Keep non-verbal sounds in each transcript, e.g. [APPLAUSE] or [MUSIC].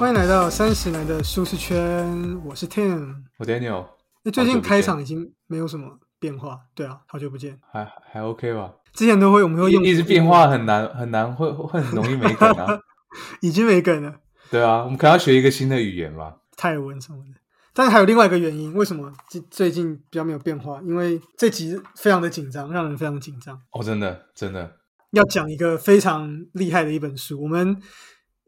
欢迎来到三十来的舒适圈，我是 Tim。我 Daniel，那，最近开场已经没有什么变化，对啊，好久不见。还还 OK 吧？之前都会我们会用一直变化很难 [LAUGHS] 很难，会会很容易没梗啊。[LAUGHS] 已经没梗了，对啊，我们可能要学一个新的语言吧。泰文什么的。但是还有另外一个原因，为什么最最近比较没有变化？因为这集非常的紧张，让人非常紧张。哦，真的真的，要讲一个非常厉害的一本书，我们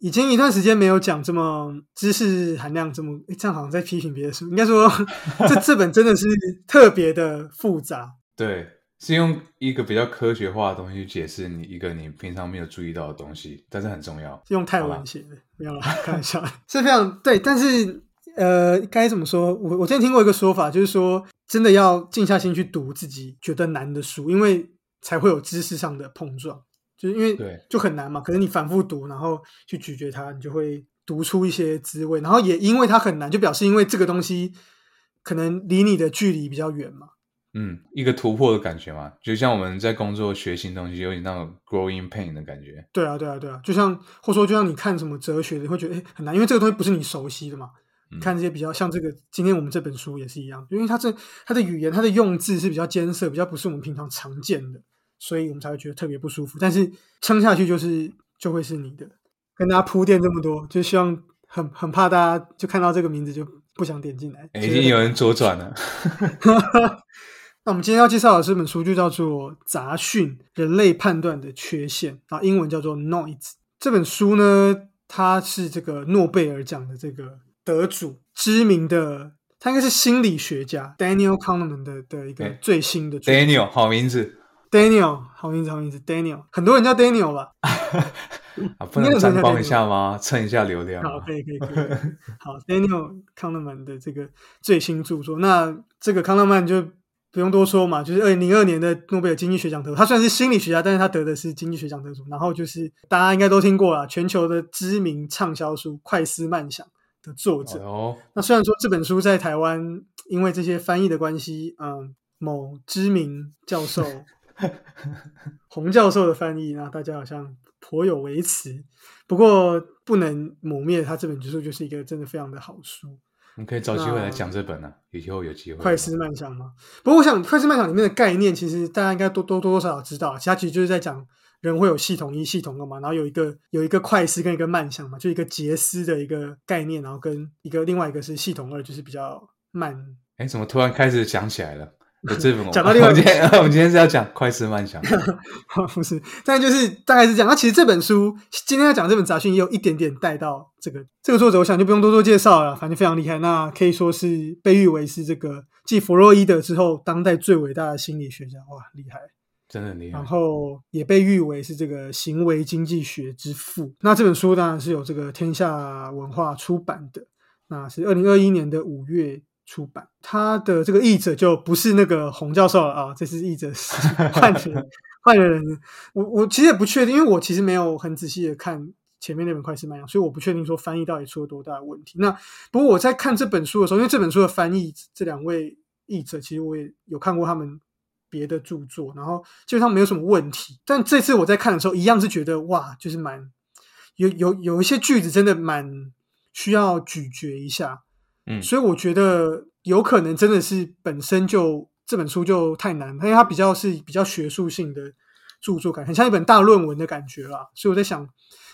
已经一段时间没有讲这么知识含量这么，诶这样好像在批评别的书。应该说，[LAUGHS] 这这本真的是特别的复杂，对，是用一个比较科学化的东西去解释你一个你平常没有注意到的东西，但是很重要。是用泰好吧文写的，没有啦，开玩笑，是非常对。但是呃，该怎么说？我我之前听过一个说法，就是说真的要静下心去读自己觉得难的书，因为才会有知识上的碰撞。就是因为对就很难嘛，可是你反复读，然后去咀嚼它，你就会读出一些滋味。然后也因为它很难，就表示因为这个东西可能离你的距离比较远嘛。嗯，一个突破的感觉嘛，就像我们在工作学新东西，有点那种 growing pain 的感觉。对啊，对啊，对啊，就像或者说就像你看什么哲学你，会觉得哎很难，因为这个东西不是你熟悉的嘛。嗯看这些比较像这个，今天我们这本书也是一样，因为它这它的语言、它的用字是比较艰涩，比较不是我们平常常见的，所以我们才会觉得特别不舒服。但是撑下去就是就会是你的。跟大家铺垫这么多，就希望很很怕大家就看到这个名字就不想点进来。诶已经有人左转了。[LAUGHS] 那我们今天要介绍的这本书就叫做《杂讯：人类判断的缺陷》，啊，英文叫做 Noise。这本书呢，它是这个诺贝尔奖的这个得主，知名的，他应该是心理学家 Daniel Kahneman 的的一个最新的著 Daniel 好名字 Daniel，好名字，好名字，Daniel，很多人叫 Daniel 吧？[LAUGHS] 啊，不能沾光一下吗？蹭一下流量好，可以，可以，可以。好，Daniel Kahneman 的这个最新著作，那这个康纳曼就不用多说嘛，就是二零零二年的诺贝尔经济学奖得主，他虽然是心理学家，但是他得的是经济学奖得主。然后就是大家应该都听过了，全球的知名畅销书《快思慢想》的作者。哦，那虽然说这本书在台湾因为这些翻译的关系，嗯，某知名教授 [LAUGHS] 洪教授的翻译，那大家好像颇有微词。不过不能抹灭他这本书就是一个真的非常的好书，我们可以找机会来讲这本啊，以后有机会。快思慢想吗。不过我想，快思慢想里面的概念，其实大家应该多多多多少少知道，其他其实就是在讲人会有系统一、系统二嘛，然后有一个有一个快思跟一个慢想嘛，就一个杰思的一个概念，然后跟一个另外一个是系统二，就是比较慢哎，怎么突然开始讲起来了？有这本讲到另外我们今天 [LAUGHS] 我们今天是要讲快思慢想。[LAUGHS] 不是，但就是大概是这样。那其实这本书今天要讲这本杂讯，也有一点点带到这个这个作者，我想就不用多做介绍了，反正非常厉害。那可以说是被誉为是这个继弗洛伊德之后，当代最伟大的心理学家，哇，厉害！真的很厉害然。后也被誉为是这个行为经济学之父。那这本书当然是有这个天下文化出版的，那是二零二一年的五月出版。他的这个译者就不是那个洪教授了啊，这是译者是 [LAUGHS] 换人，换了人。我我其实也不确定，因为我其实没有很仔细的看前面那本《快思慢想》，所以我不确定说翻译到底出了多大的问题。那不过我在看这本书的时候，因为这本书的翻译这两位译者，其实我也有看过他们别的著作，然后基本上没有什么问题。但这次我在看的时候，一样是觉得哇，就是蛮有有有一些句子真的蛮需要咀嚼一下。嗯所以我觉得有可能真的是本身就这本书就太难，因为它比较是比较学术性的著作感，很像一本大论文的感觉啦。所以我在想，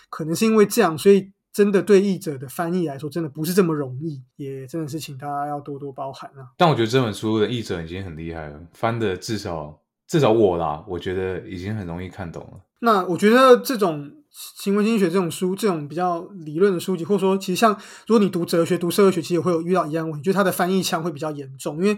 可能是因为这样，所以真的对译者的翻译来说，真的不是这么容易，也真的是请大家要多多包涵啊。但我觉得这本书的译者已经很厉害了，翻的至少至少我啦，我觉得已经很容易看懂了。那我觉得这种行为经济学这种书，这种比较理论的书籍，或者说，其实像如果你读哲学、读社会学，其实也会有遇到一样问题，就是它的翻译腔会比较严重，因为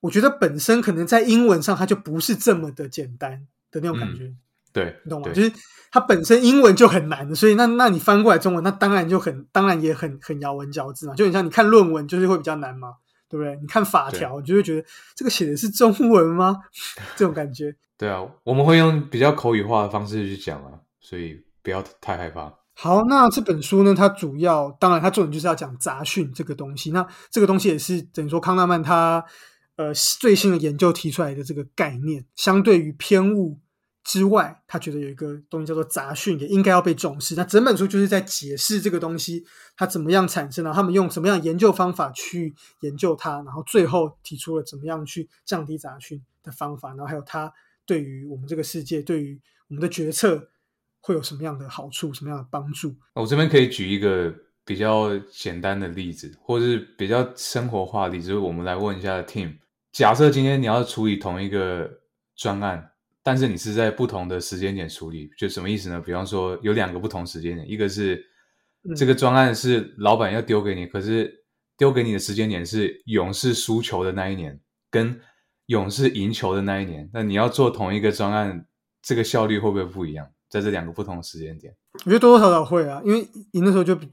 我觉得本身可能在英文上它就不是这么的简单的那种感觉，对，你懂吗？就是它本身英文就很难，所以那那你翻过来中文，那当然就很当然也很很咬文嚼字嘛，就很像你看论文就是会比较难嘛，对不对？你看法条，你就会觉得这个写的是中文吗？[LAUGHS] 这种感觉。[LAUGHS] 对啊，我们会用比较口语化的方式去讲啊，所以不要太害怕。好，那这本书呢，它主要当然它重点就是要讲杂讯这个东西。那这个东西也是等于说康纳曼他呃最新的研究提出来的这个概念，相对于偏误之外，他觉得有一个东西叫做杂讯，也应该要被重视。那整本书就是在解释这个东西它怎么样产生的，他们用什么样的研究方法去研究它，然后最后提出了怎么样去降低杂讯的方法，然后还有它对于我们这个世界，对于我们的决策会有什么样的好处，什么样的帮助。我这边可以举一个比较简单的例子，或是比较生活化的例子，就是我们来问一下 Team，假设今天你要处理同一个专案。但是你是在不同的时间点处理，就什么意思呢？比方说有两个不同时间点，一个是这个专案是老板要丢给你，可是丢给你的时间点是勇士输球的那一年，跟勇士赢球的那一年。那你要做同一个专案，这个效率会不会不一样？在这两个不同的时间点，我觉得多多少少会啊，因为赢的时候就比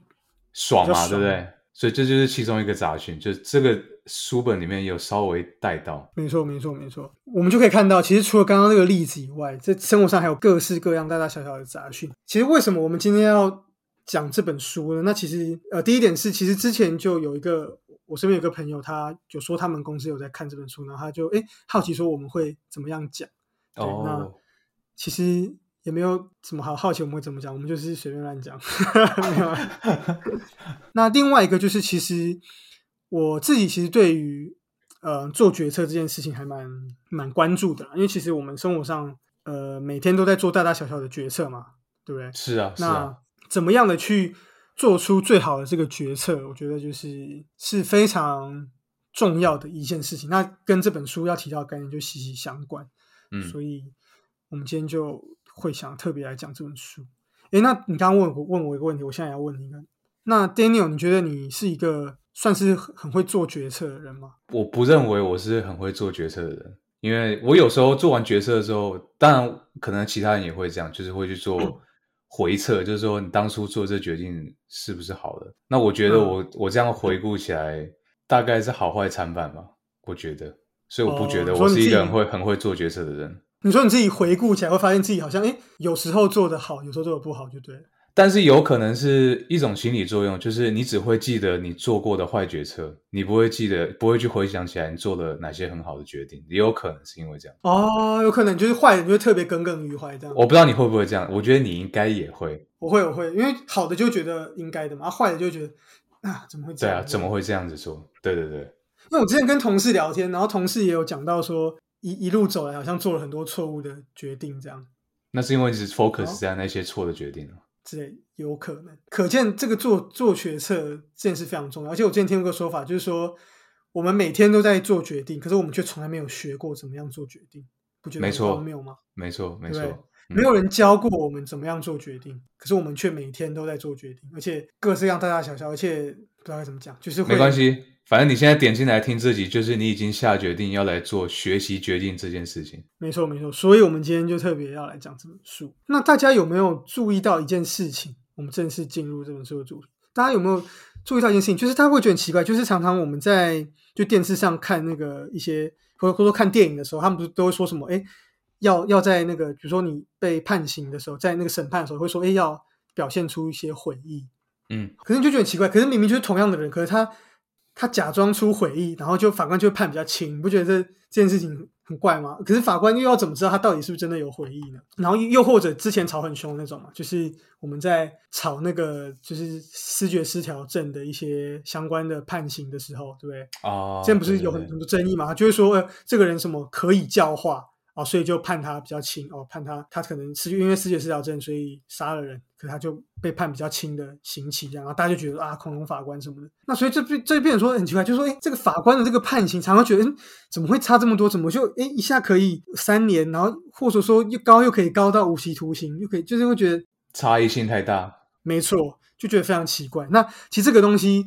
爽嘛，对不对？所以这就是其中一个杂讯，就是这个书本里面有稍微带到。没错，没错，没错。我们就可以看到，其实除了刚刚那个例子以外，在生活上还有各式各样大大小小的杂讯。其实为什么我们今天要讲这本书呢？那其实呃，第一点是，其实之前就有一个我身边有个朋友，他就说他们公司有在看这本书，然后他就哎好奇说我们会怎么样讲。哦，那其实。也没有什么好好奇，我们会怎么讲？我们就是随便乱讲。[LAUGHS] [LAUGHS] 那另外一个就是，其实我自己其实对于呃做决策这件事情还蛮蛮关注的，因为其实我们生活上呃每天都在做大大小小的决策嘛，对不对？是啊。那怎么样的去做出最好的这个决策？我觉得就是是非常重要的一件事情。那跟这本书要提到的概念就息息相关。嗯，所以我们今天就。会想特别来讲这本书，诶，那你刚刚问我问我一个问题，我现在要问你一个，那 Daniel，你觉得你是一个算是很会做决策的人吗？我不认为我是很会做决策的人，因为我有时候做完决策之后，当然可能其他人也会这样，就是会去做回测，就是说你当初做这决定是不是好的？那我觉得我我这样回顾起来，大概是好坏参半吧，我觉得，所以我不觉得我是一个很会很会做决策的人。你说你自己回顾起来，会发现自己好像哎，有时候做的好，有时候做的不好，就对了。但是有可能是一种心理作用，就是你只会记得你做过的坏决策，你不会记得，不会去回想起来你做了哪些很好的决定。也有可能是因为这样哦，有可能就是坏，你会特别耿耿于怀这样。我不知道你会不会这样，我觉得你应该也会。我会，我会，因为好的就觉得应该的嘛，坏的就觉得啊，怎么会这样？对啊，怎么会这样子做？对对对。因为我之前跟同事聊天，然后同事也有讲到说。一一路走来，好像做了很多错误的决定，这样。那是因为是 focus 在那些错的决定了。这有可能，可见这个做做决策这件事非常重要。而且我之前听过个说法，就是说我们每天都在做决定，可是我们却从来没有学过怎么样做决定，不觉得很荒谬吗？没错，没错，没有人教过我们怎么样做决定，可是我们却每天都在做决定，而且各式各样大大小小，而且不知道该怎么讲，就是没关系。反正你现在点进来听自己，就是你已经下决定要来做学习决定这件事情。没错，没错。所以，我们今天就特别要来讲这本书。那大家有没有注意到一件事情？我们正式进入这本书的主题。大家有没有注意到一件事情？就是大家会觉得很奇怪，就是常常我们在就电视上看那个一些，或者或者说看电影的时候，他们不是都会说什么？哎，要要在那个，比如说你被判刑的时候，在那个审判的时候，会说，哎，要表现出一些悔意。嗯，可是你就觉得很奇怪，可是明明就是同样的人，可是他。他假装出悔意，然后就法官就判比较轻，你不觉得这这件事情很怪吗？可是法官又要怎么知道他到底是不是真的有悔意呢？然后又或者之前吵很凶那种嘛，就是我们在吵那个就是视觉失调症的一些相关的判刑的时候，对不对？哦，现在不是有很多争议嘛？就会说，呃，这个人什么可以教化。哦，所以就判他比较轻哦，判他他可能是因为失血失调症，所以杀了人，可他就被判比较轻的刑期，这样，然后大家就觉得啊，恐龙法官什么的。那所以这这这变说很奇怪，就说，哎，这个法官的这个判刑，常常觉得，嗯，怎么会差这么多？怎么就哎一下可以三年，然后或者说又高又可以高到无期徒刑，又可以，就是会觉得差异性太大。没错，就觉得非常奇怪。那其实这个东西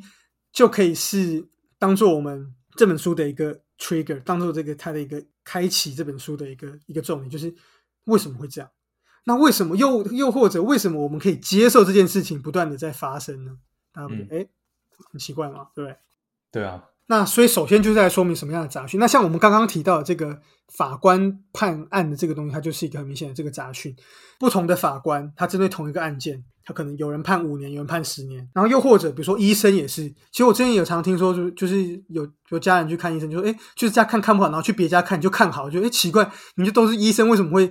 就可以是当做我们这本书的一个 trigger，当做这个它的一个。开启这本书的一个一个重点就是为什么会这样？那为什么又又或者为什么我们可以接受这件事情不断的在发生呢？大家不觉得哎很奇怪吗？对不对？对啊。那所以首先就是在说明什么样的杂讯。那像我们刚刚提到的这个法官判案的这个东西，它就是一个很明显的这个杂讯。不同的法官他针对同一个案件。他可能有人判五年，有人判十年，然后又或者比如说医生也是。其实我之前有常听说，就就是有有家人去看医生，就说哎，就是家看看不好，然后去别家看就看好，就哎奇怪，你就都是医生，为什么会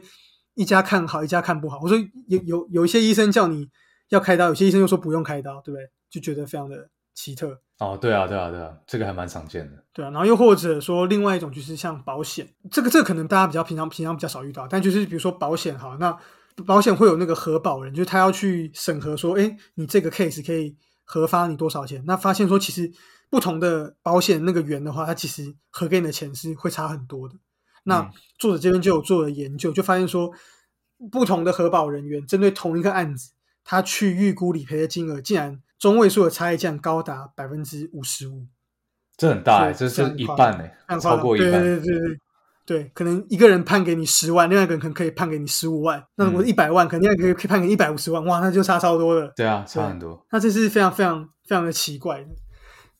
一家看好，一家看不好。我说有有有一些医生叫你要开刀，有些医生又说不用开刀，对不对？就觉得非常的奇特。哦，对啊，对啊，对啊，这个还蛮常见的。对啊，然后又或者说另外一种就是像保险，这个这个可能大家比较平常平常比较少遇到，但就是比如说保险哈，那保险会有那个核保人，就是他要去审核说，哎，你这个 case 可以核发你多少钱？那发现说其实不同的保险那个源的话，它其实核给你的钱是会差很多的。那作者这边就有做了研究，就发现说不同的核保人员针对同一个案子，他去预估理赔的金额竟然。中位数的差异竟然高达百分之五十五，这很大哎，这是一半哎，超过一半。对对对对对，可能一个人判给你十万，另外一个人可能可以判给你十五万。那如果一百万，肯定可以可以判给一百五十万，哇，那就差超多了。对啊，差很多。那这是非常非常非常的奇怪的。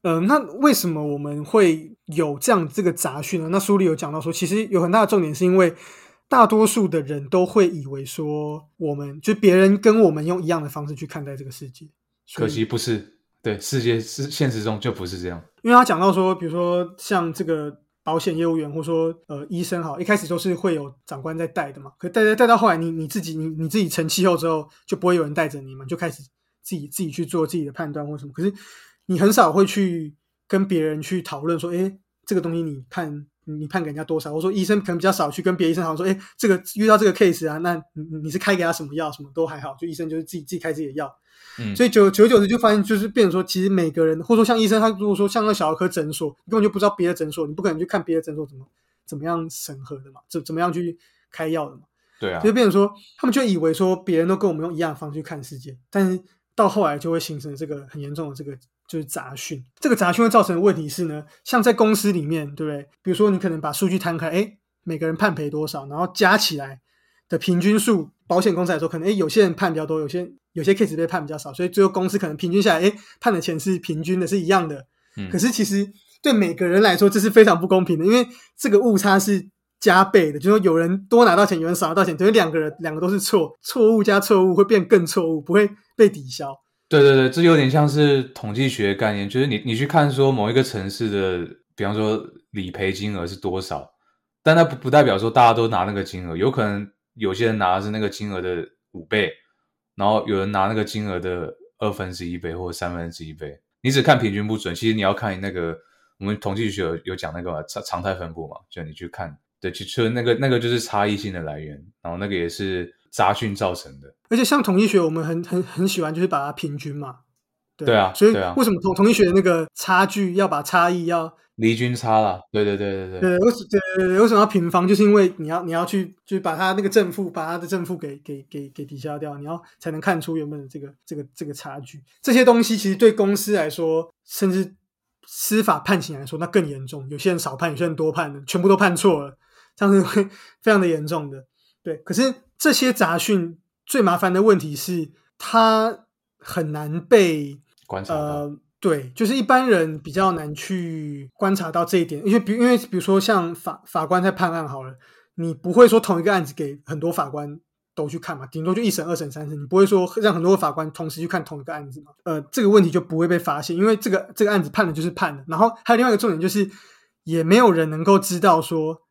嗯，那为什么我们会有这样这个杂讯呢？那书里有讲到说，其实有很大的重点是因为大多数的人都会以为说，我们就别人跟我们用一样的方式去看待这个世界。可惜不是，对世界是现实中就不是这样。因为他讲到说，比如说像这个保险业务员，或者说呃医生，哈，一开始都是会有长官在带的嘛。可带带带到后来，你你自己你你自己成气候之后，就不会有人带着你嘛，就开始自己自己去做自己的判断或什么。可是你很少会去跟别人去讨论说，哎，这个东西你判你判给人家多少？我说医生可能比较少去跟别的医生好像说，哎，这个遇到这个 case 啊，那你你是开给他什么药，什么都还好，就医生就是自己自己开自己的药。所以久久而久之就发现，就是变成说，其实每个人，或者说像医生，他如果说像那小儿科诊所，你根本就不知道别的诊所，你不可能去看别的诊所怎么怎么样审核的嘛，怎怎么样去开药的嘛。对啊。就变成说，他们就以为说别人都跟我们用一样的方式去看世界，但是到后来就会形成这个很严重的这个就是杂讯。这个杂讯会造成的问题是呢，像在公司里面，对不对？比如说你可能把数据摊开，哎，每个人判赔多少，然后加起来的平均数，保险公司来说，可能哎有些人判比较多，有些。有些 case 被判比较少，所以最后公司可能平均下来，哎，判的钱是平均的，是一样的。嗯，可是其实对每个人来说，这是非常不公平的，因为这个误差是加倍的，就是说有人多拿到钱，有人少拿到钱，等于两个人两个都是错，错误加错误会变更错误，不会被抵消。对对对，这有点像是统计学概念，就是你你去看说某一个城市的，比方说理赔金额是多少，但它不不代表说大家都拿那个金额，有可能有些人拿的是那个金额的五倍。然后有人拿那个金额的二分之一倍或三分之一倍，你只看平均不准，其实你要看那个我们统计学有有讲那个常常态分布嘛，就你去看，对，其实那个那个就是差异性的来源，然后那个也是杂讯造成的。而且像统计学，我们很很很喜欢就是把它平均嘛，对啊，所以为什么统统计学那个差距要把差异要？离均差了，对对对对对。对，为对为什么要平方？就是因为你要你要去，就是把它那个正负，把它的正负给给给给抵消掉，你要才能看出原本的这个这个这个差距。这些东西其实对公司来说，甚至司法判刑来说，那更严重。有些人少判，有些人多判的，全部都判错了，这样子会非常的严重的。对，可是这些杂讯最麻烦的问题是，它很难被观察到。对，就是一般人比较难去观察到这一点，因为比因为比如说像法法官在判案好了，你不会说同一个案子给很多法官都去看嘛，顶多就一审、二审、三审，你不会说让很多法官同时去看同一个案子嘛？呃，这个问题就不会被发现，因为这个这个案子判了就是判了。然后还有另外一个重点就是，也没有人能够知道说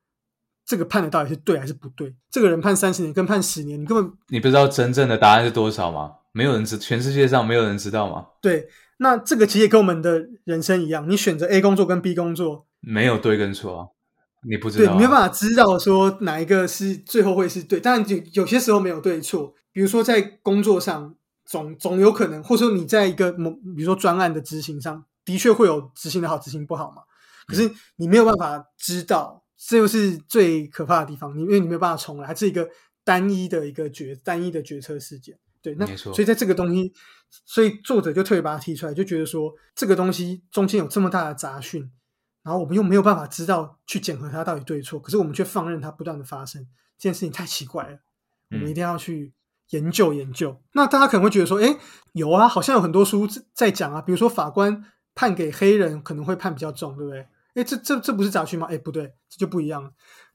这个判的到底是对还是不对。这个人判三十年跟判十年，你根本你不知道真正的答案是多少吗？没有人知，全世界上没有人知道吗？对。那这个其实也跟我们的人生一样，你选择 A 工作跟 B 工作，没有对跟错啊，你不知道，对，没有办法知道说哪一个是最后会是对，但有有些时候没有对错，比如说在工作上，总总有可能，或者说你在一个某，比如说专案的执行上，的确会有执行的好，执行不好嘛，可是你没有办法知道，这又是最可怕的地方，你因为你没有办法重来，这是一个单一的一个决单一的决策事件。对，那所以在这个东西，所以作者就特别把它提出来，就觉得说这个东西中间有这么大的杂讯，然后我们又没有办法知道去检核它到底对错，可是我们却放任它不断的发生，这件事情太奇怪了，我们一定要去研究研究。那大家可能会觉得说，哎，有啊，好像有很多书在讲啊，比如说法官判给黑人可能会判比较重，对不对？哎，这这这不是杂讯吗？哎，不对，这就不一样了。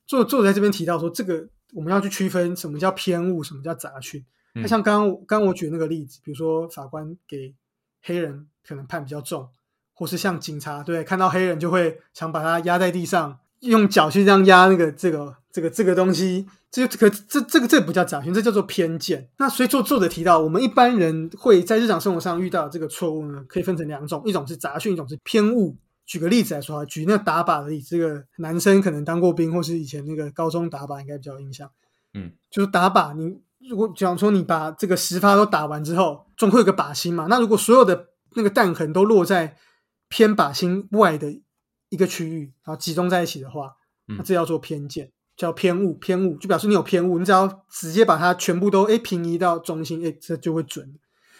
作作者在这边提到说，这个我们要去区分什么叫偏误，什么叫杂讯。那像刚刚刚我举那个例子，比如说法官给黑人可能判比较重，或是像警察对看到黑人就会想把他压在地上用脚去这样压那个这个这个这个东西，这可这这个这不叫杂讯，这叫做偏见。那所以作作者提到，我们一般人会在日常生活上遇到这个错误呢，可以分成两种，一种是杂讯，一种是偏误。举个例子来说啊，举那打靶的例子，这个男生可能当过兵，或是以前那个高中打靶应该比较有印象。嗯，就是打靶，你如果假如说你把这个十发都打完之后，总会有个靶心嘛。那如果所有的那个弹痕都落在偏靶心外的一个区域，然后集中在一起的话，那这叫做偏见，叫偏误。偏误就表示你有偏误，你只要直接把它全部都哎平移到中心，哎，这就会准。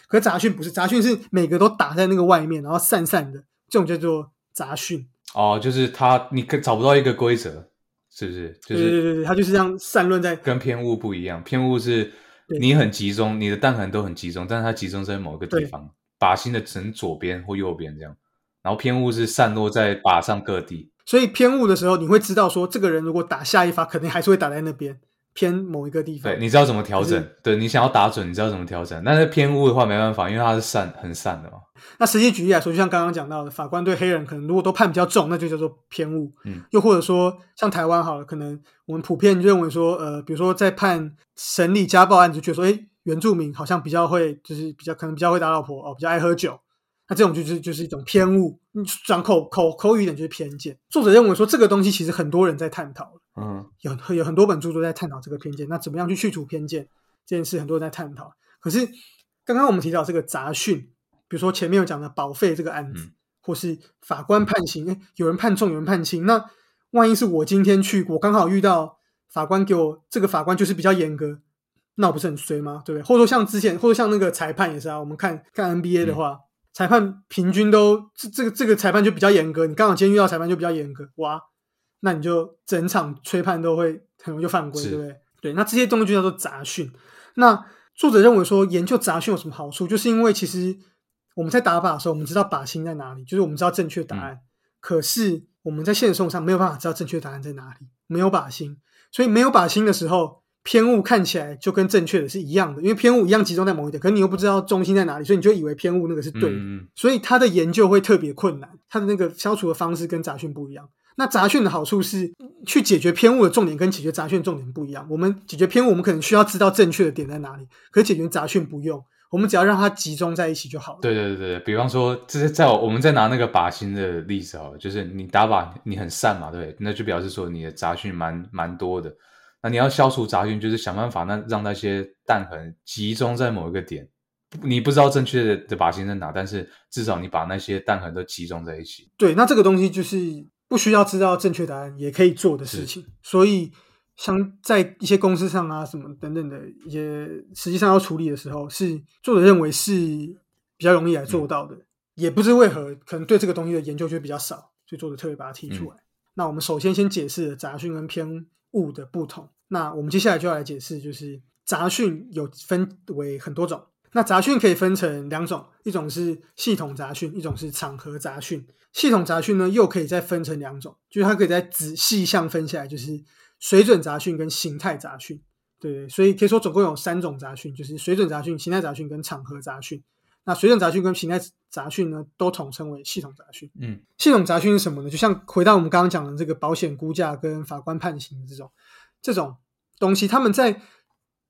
可杂讯不是，杂讯是每个都打在那个外面，然后散散的，这种叫做杂讯。哦，就是它，你可找不到一个规则，是不是？就是对是对对，它就是这样散乱在。跟偏误不一样，偏误是你很集中，你的弹痕都很集中，但是它集中在某一个地方，靶心的只能左边或右边这样。然后偏误是散落在靶上各地。所以偏误的时候，你会知道说，这个人如果打下一发，肯定还是会打在那边偏某一个地方。对，你知道怎么调整？对你想要打准，你知道怎么调整。但是偏误的话没办法，因为它是散很散的嘛。那实际举例来说，就像刚刚讲到的，法官对黑人可能如果都判比较重，那就叫做偏误。嗯，又或者说像台湾好了，可能我们普遍认为说，呃，比如说在判审理家暴案子，就觉得说，哎，原住民好像比较会，就是比较可能比较会打老婆哦，比较爱喝酒。那这种就是就是一种偏误，你转口口口语一点就是偏见。作者认为说，这个东西其实很多人在探讨，嗯有有很多本著作在探讨这个偏见。那怎么样去去除偏见这件事，很多人在探讨。可是刚刚我们提到这个杂讯，比如说前面有讲的保费这个案子，嗯或是法官判刑，哎，有人判重，有人判轻。那万一是我今天去，我刚好遇到法官给我这个法官就是比较严格，那我不是很衰吗？对不对？或者说像之前，或者像那个裁判也是啊，我们看看 NBA 的话，裁判平均都这这个这个裁判就比较严格，你刚好今天遇到裁判就比较严格，哇，那你就整场吹判都会很容易就犯规，对不对？对，那这些东西就叫做杂讯。那作者认为说，研究杂讯有什么好处？就是因为其实我们在打靶的时候，我们知道靶心在哪里，就是我们知道正确答案。可是我们在现实生活上没有办法知道正确答案在哪里，没有靶心，所以没有靶心的时候，偏误看起来就跟正确的是一样的，因为偏误一样集中在某一点，可是你又不知道中心在哪里，所以你就以为偏误那个是对的。嗯嗯所以他的研究会特别困难，他的那个消除的方式跟杂讯不一样。那杂讯的好处是去解决偏误的重点跟解决杂讯重点不一样。我们解决偏误，我们可能需要知道正确的点在哪里，可是解决杂讯不用，我们只要让它集中在一起就好了。对对对对，比方说，这是在我们再拿那个靶心的例子好了，就是你打靶你很散嘛，对？那就表示说你的杂讯蛮蛮多的。那你要消除杂讯，就是想办法那让那些弹痕集中在某一个点。你不知道正确的的靶心在哪，但是至少你把那些弹痕都集中在一起。对，那这个东西就是不需要知道正确答案也可以做的事情。所以，像在一些公司上啊，什么等等的一些实际上要处理的时候，是作者认为是比较容易来做到的。也不知为何，可能对这个东西的研究就比较少，所以作者特别把它提出来。那我们首先先解释了杂讯跟偏误的不同。那我们接下来就要来解释，就是杂讯有分为很多种。那杂讯可以分成两种，一种是系统杂讯，一种是场合杂讯。系统杂讯呢，又可以再分成两种，就是它可以再仔细项分下来，就是水准杂讯跟形态杂讯。对，所以可以说总共有三种杂讯，就是水准杂讯、形态杂讯跟场合杂讯。那水准杂讯跟形态杂讯呢，都统称为系统杂讯。嗯系统杂讯是什么呢？就像回到我们刚刚讲的这个保险估价跟法官判刑这种这种东西，他们在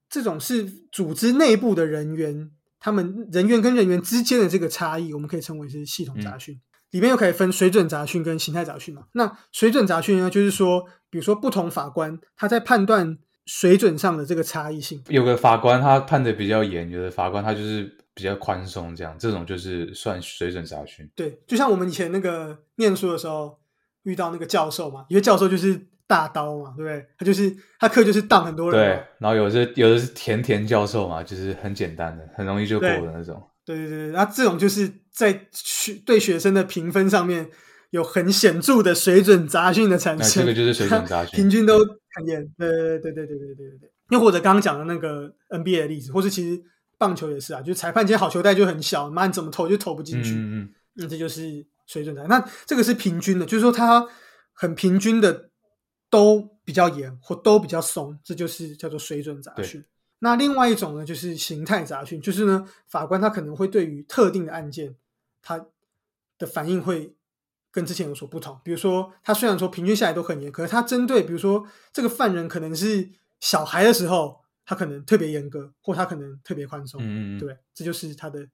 这种是组织内部的人员，他们人员跟人员之间的这个差异，我们可以称为是系统杂讯。里面又可以分水准杂讯跟形态杂讯嘛。那水准杂讯呢，就是说，比如说不同法官他在判断水准上的这个差异性。有个法官他判的比较严，有的法官他就是比较宽松，这样这种就是算水准杂讯。对，就像我们以前那个念书的时候遇到那个教授嘛，有些教授就是大刀嘛，对不对？他就是他课就是当很多人对。，然后有的是有的是甜甜教授嘛，就是很简单的，很容易就过的那种。对对对，那这种就是在学对学生的评分上面有很显著的水准杂讯的产那生，这个就是水准杂讯 [LAUGHS] 平均都很严。对对对对对对对对对。又或者刚刚讲的那个 NBA 的例子，或是其实棒球也是啊，就是裁判今天好球带就很小，妈你怎么投就投不进去，嗯嗯那这就是水准杂。那这个是平均的，就是说它很平均的都比较严或都比较松，这就是叫做水准杂讯。那另外一种呢，就是形态杂讯，就是呢，法官他可能会对于特定的案件，他的反应会跟之前有所不同。比如说，他虽然说平均下来都很严，可是他针对比如说这个犯人可能是小孩的时候，他可能特别严格，或他可能特别宽松，嗯嗯嗯，对，这就是他的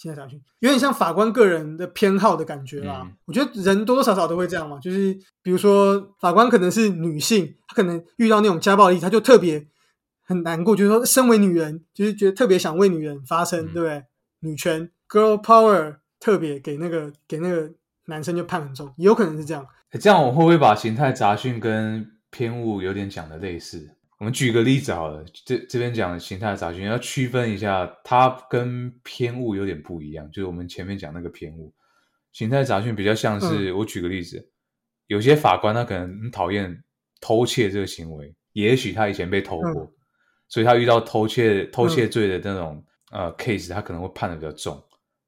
心态杂讯，有点像法官个人的偏好的感觉啦。嗯我觉得人多多少少都会这样嘛，就是比如说法官可能是女性，她可能遇到那种家暴力，她就特别很难过，就是说身为女人，就是觉得特别想为女人发声，嗯对不对？女权 girl power 特别给那个给那个男生就判很重，也有可能是这样。诶这样我会不会把形态杂讯跟偏误有点讲的类似？我们举个例子好了，这这边讲形态杂讯要区分一下，它跟偏误有点不一样。就是我们前面讲那个偏误，形态杂讯比较像是、我举个例子，有些法官他可能很讨厌偷窃这个行为，也许他以前被偷过，所以他遇到偷窃偷窃罪的那种、呃 case，他可能会判的比较重。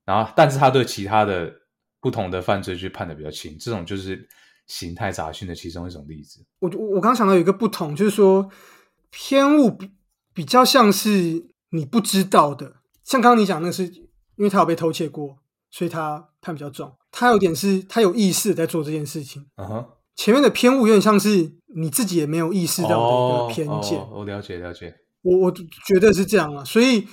然后，但是他对其他的不同的犯罪去判的比较轻，这种就是形态杂讯的其中一种例子。我我我刚想到有一个不同，就是说偏误比比较像是你不知道的，像刚刚你讲那个是因为他有被偷窃过，所以他判比较重。他有点是他有意识在做这件事情。嗯哼，前面的偏误有点像是你自己也没有意识到的一个偏见。哦，我了解了解。我我觉得是这样啊，所以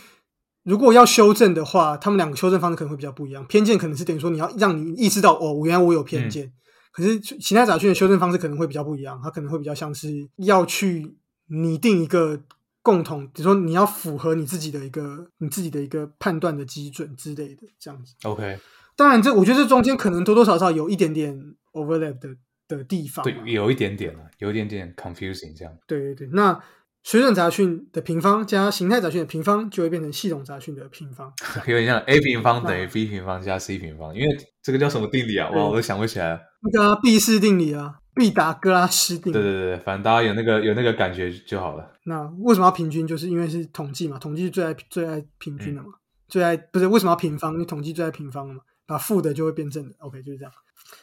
如果要修正的话，他们两个修正方式可能会比较不一样。偏见可能是等于说你要让你意识到哦，我原来我有偏见。可是其他杂讯的修正方式可能会比较不一样，它可能会比较像是要去拟定一个共同，比如说你要符合你自己的一个你自己的一个判断的基准之类的这样子。OK，当然这，我觉得这中间可能多多少少有一点点 overlap 的的地方啊、对，有一点点了，有一点点 confusing 这样。对对对，那水准杂讯的平方加形态杂讯的平方就会变成系统杂讯的平方。[LAUGHS] 有点像 a 平方等于 b 平方加 c 平方，因为这个叫什么定理啊？哇，我都想不起来了。那个啊毕氏定理啊，毕达哥拉斯定理。对对对，反正大家有那个有那个感觉就好了。那为什么要平均？就是因为是统计嘛，统计是最爱最爱平均嗯的嘛，最爱不是为什么要平方？因为统计最爱平方的嘛，把负的就会变正的。OK，就是这样。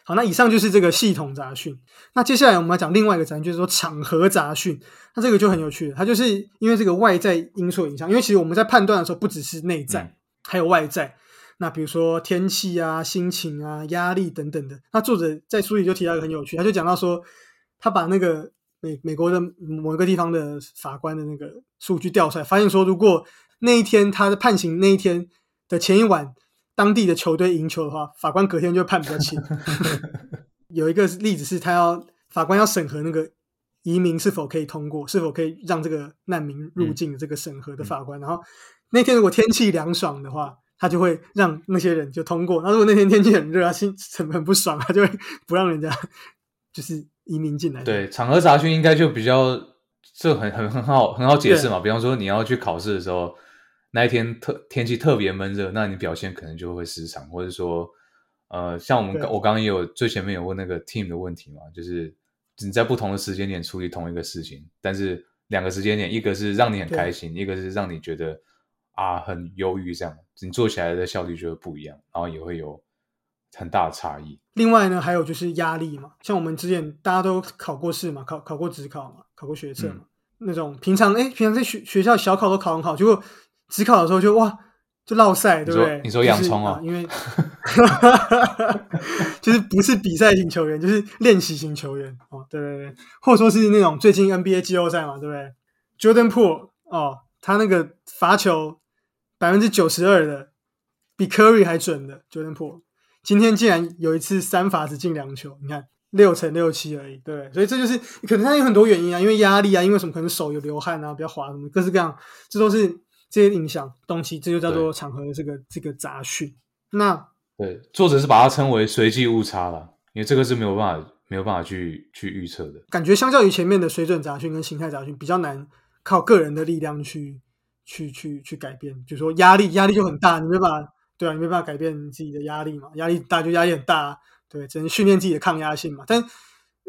好，那以上就是这个系统杂讯。那接下来我们要讲另外一个杂讯，就是说场合杂讯。那这个就很有趣了，它就是因为这个外在因素影响，因为其实我们在判断的时候，不只是内在，嗯还有外在。那比如说天气啊、心情啊、压力等等的。那作者在书里就提到一个很有趣，他就讲到说，他把那个美美国的某一个地方的法官的那个数据调出来，发现说，如果那一天他的判刑那一天的前一晚，当地的球队赢球的话，法官隔天就会判比较轻。[LAUGHS] 有一个例子是他要法官要审核那个移民是否可以通过，是否可以让这个难民入境的这个审核的法官，然后那天如果天气凉爽的话。他就会让那些人就通过。那如果那天天气很热啊，心很很不爽，他就会不让人家就是移民进来。对，场合查询应该就比较这很很很好很好解释嘛。比方说你要去考试的时候，那一天特天气特别闷热，那你表现可能就会失常，或者说呃，像我们刚我刚刚也有最前面有问那个 team 的问题嘛，就是你在不同的时间点处理同一个事情，但是两个时间点，一个是让你很开心，一个是让你觉得啊很忧郁，这样你做起来的效率就会不一样，然后也会有很大的差异。另外呢，还有就是压力嘛，像我们之前大家都考过试嘛，考考过职考嘛，考过学测嘛，那种平常哎，平常在学学校小考都考很好，结果职考的时候就哇就落赛，对不对？你说洋葱哦啊，因为 [LAUGHS] 就是不是比赛型球员，就是练习型球员哦，对对对，或者说是那种最近 NBA 季后赛嘛，对不对？Jordan Poole 哦，他那个罚球百分之九十二的，比 Curry 还准的 Jordan Poole，今天竟然有一次三罚只进两球，你看六乘六七而已，对？所以这就是可能他有很多原因啊，因为压力啊，因为什么可能手有流汗啊，比较滑什么，各式各样，这都是这些影响东西，这就叫做场合的这个这个杂讯。那对，作者是把它称为随机误差了，因为这个是没有办法没有办法去去预测的。感觉相较于前面的水准杂讯跟形态杂讯，比较难靠个人的力量去去去去改变。就是说压力压力就很大，你没办法对啊，你没办法改变你自己的压力嘛，压力大就压力很大、啊，对，只能训练自己的抗压性嘛。但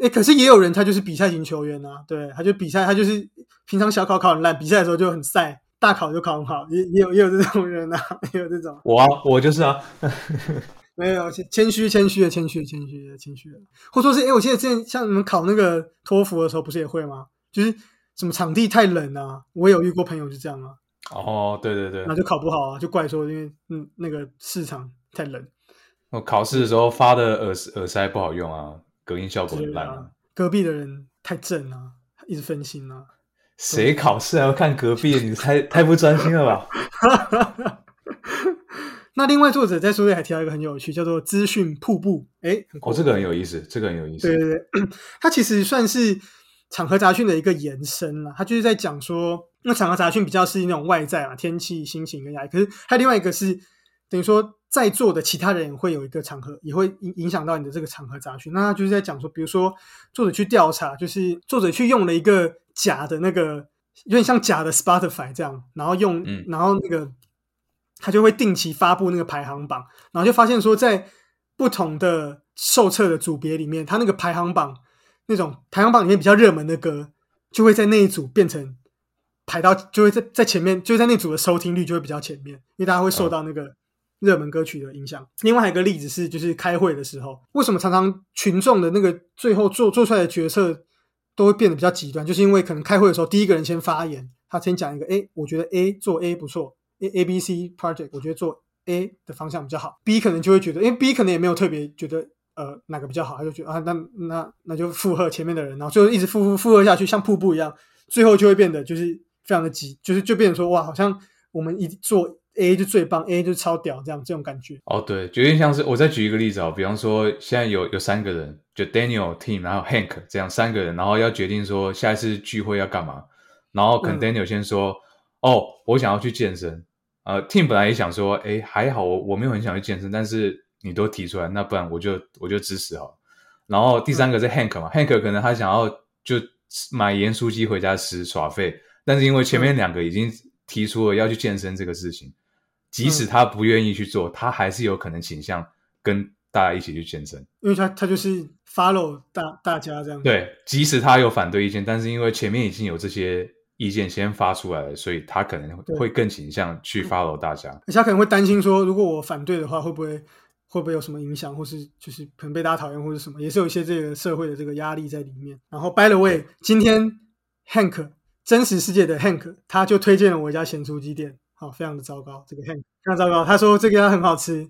诶，可是也有人他就是比赛型球员啊，对，他就比赛，他就是平常小考考很烂，比赛的时候就很晒，大考就考很好，也也有也有这种人啊，也有这种。我啊，我就是啊，[LAUGHS] 没有谦谦虚谦虚的谦虚的谦虚的谦虚的，或者说是哎，诶我记得之前像你们考那个托福的时候，不是也会吗？就是什么场地太冷啊，我也有遇过朋友就这样啊，哦，对对对那，就考不好啊，就怪说因为嗯那个市场太冷。我考试的时候发的耳耳塞不好用啊，隔音效果很烂啊。隔壁的人太正啊，一直分心啊。谁考试还要看隔壁？你太太不专心了吧？[LAUGHS] 那另外作者在书里还提到一个很有趣，叫做资讯瀑布。哎，哦，这个很有意思，这个很有意思。对对对，[COUGHS] 它其实算是场合杂讯的一个延伸了。它就是在讲说，那场合杂讯比较是那种外在啊，天气、心情跟压力。可是还有另外一个是，等于说在座的其他人会有一个场合，也会影影响到你的这个场合杂讯。那他就是在讲说，比如说作者去调查，就是作者去用了一个假的那个，有点像假的 Spotify 这样，然后用，然后那个。他就会定期发布那个排行榜，然后就发现说，在不同的受测的组别里面，他那个排行榜那种排行榜里面比较热门的歌，就会在那一组变成排到，就会在在前面，就在那组的收听率就会比较前面，因为大家会受到那个热门歌曲的影响。另外还有一个例子是，就是开会的时候，为什么常常群众的那个最后做做出来的决策都会变得比较极端，就是因为可能开会的时候，第一个人先发言，他先讲一个，哎，我觉得 A 做 A 不错。A A B C project，我觉得做 A 的方向比较好，B 可能就会觉得，因为 B 可能也没有特别觉得，呃，哪个比较好，他就觉得啊，那那那就附和前面的人，然后最后一直附附附和下去，像瀑布一样，最后就会变得就是非常的急，就是就变成说，哇，好像我们一做 A 就最棒，A 就超屌，这样这种感觉。哦，对，有点像是我再举一个例子啊，比方说现在有有三个人，就 Daniel、Tim，然后 Hank 这样三个人，然后要决定说下一次聚会要干嘛，然后可能 Daniel 先说，哦，我想要去健身。呃，Team 本来也想说，哎，还好我我没有很想去健身，但是你都提出来，那不然我就我就支持好。然后第三个是 Hank 嘛，Hank 可能他想要就买盐酥鸡回家吃耍废，但是因为前面两个已经提出了要去健身这个事情，即使他不愿意去做，他还是有可能倾向跟大家一起去健身，因为他他就是 follow 大大家这样。对，即使他有反对意见，但是因为前面已经有这些。意见先发出来了，所以他可能会更倾向去 follow 大家。而且他可能会担心说，如果我反对的话，会不会会不会有什么影响，或是就是可能被大家讨厌，或者什么，也是有一些这个社会的这个压力在里面。然后，by the way，今天 Hank 真实世界的 Hank 他就推荐了我一家咸酥鸡店，好，非常的糟糕，这个 Hank 非常糟糕。他说这个很好吃。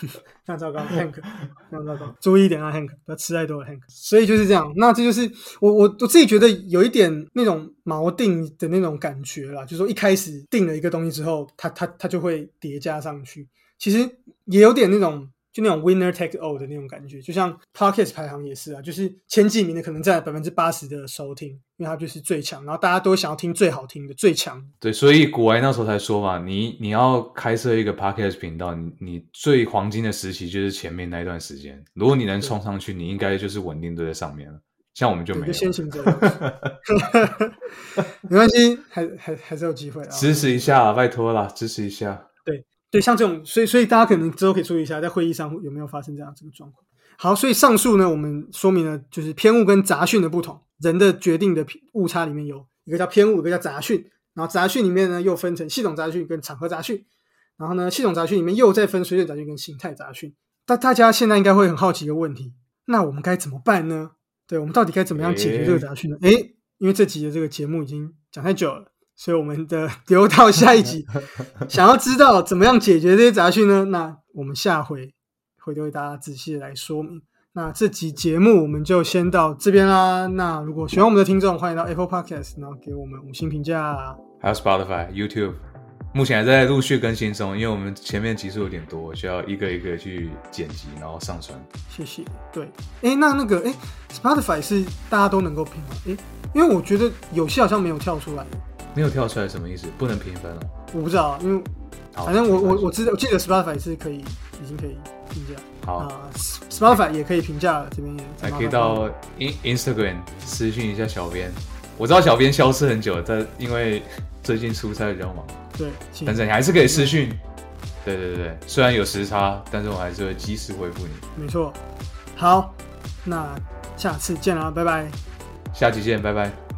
非常糟糕，Hank，非常糟糕，注意一点啊，Hank，不要吃太多了，Hank。所以就是这样，那这就是我我我自己觉得有一点那种锚定的那种感觉啦，就是说一开始定了一个东西之后，它它它就会叠加上去，其实也有点那种。就那种 winner take all 的那种感觉，就像 podcast 排行也是啊，就是前几名的可能占百分之八十的收听，因为它就是最强，然后大家都想要听最好听的、最强。对，所以古埃那时候才说嘛，你你要开设一个 podcast 频道，你你最黄金的时期就是前面那一段时间，如果你能冲上去，你应该就是稳定都在上面了。像我们就没有。先行者，没关系，还还还是有机会啊！[LAUGHS] 支持一下，拜托了，支持一下。对，像这种，所以所以大家可能之后可以注意一下，在会议上有没有发生这样这个状况。好，所以上述呢，我们说明了就是偏误跟杂讯的不同。人的决定的误差里面有一个叫偏误，一个叫杂讯。然后杂讯里面呢，又分成系统杂讯跟场合杂讯。然后呢，系统杂讯里面又再分水准杂讯跟形态杂讯。大大家现在应该会很好奇一个问题：那我们该怎么办呢？对我们到底该怎么样解决这个杂讯呢？诶，因为这集的这个节目已经讲太久了。所以我们的 [LAUGHS] 留到下一集，[LAUGHS] 想要知道怎么样解决这些杂讯呢？那我们下回会为大家仔细来说明。那这集节目我们就先到这边啦。那如果喜欢我们的听众，欢迎到 Apple Podcast，然后给我们五星评价。还有 Spotify、YouTube，目前还在陆续更新中，因为我们前面集数有点多，需要一个一个去剪辑，然后上传。谢谢。对，哎，那那个，哎，Spotify 是大家都能够评吗？哎，因为我觉得有些好像没有跳出来。没有跳出来什么意思？不能评分哦。我不知道，因为反正我我我知道，我记得 Spotify 是可以，已经可以评价。好啊，Spotify 也可以评价了，这边也。还可以到 In Instagram 私讯一下小编。我知道小编消失很久，但因为最近出差比较忙。对，但是你还是可以私讯。对对对虽然有时差，但是我还是会及时回复你。没错。好，那下次见啦，拜拜。下期见，拜拜。